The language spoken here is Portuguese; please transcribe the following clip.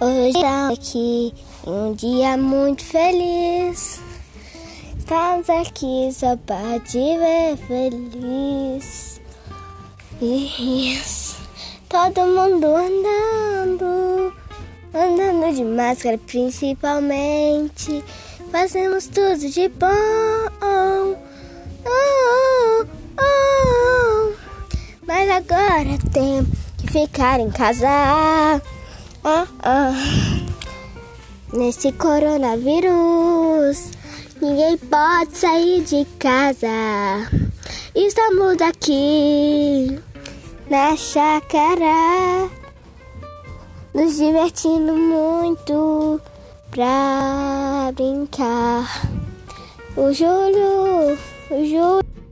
Hoje estamos aqui em um dia muito feliz. Estamos aqui só para te ver feliz. Isso. Todo mundo andando, andando de máscara principalmente. Fazemos tudo de bom. Oh, oh, oh. Mas agora tem que ficar em casa. Nesse coronavírus, ninguém pode sair de casa. Estamos aqui na chácara, nos divertindo muito pra brincar. O Júlio, o Júlio.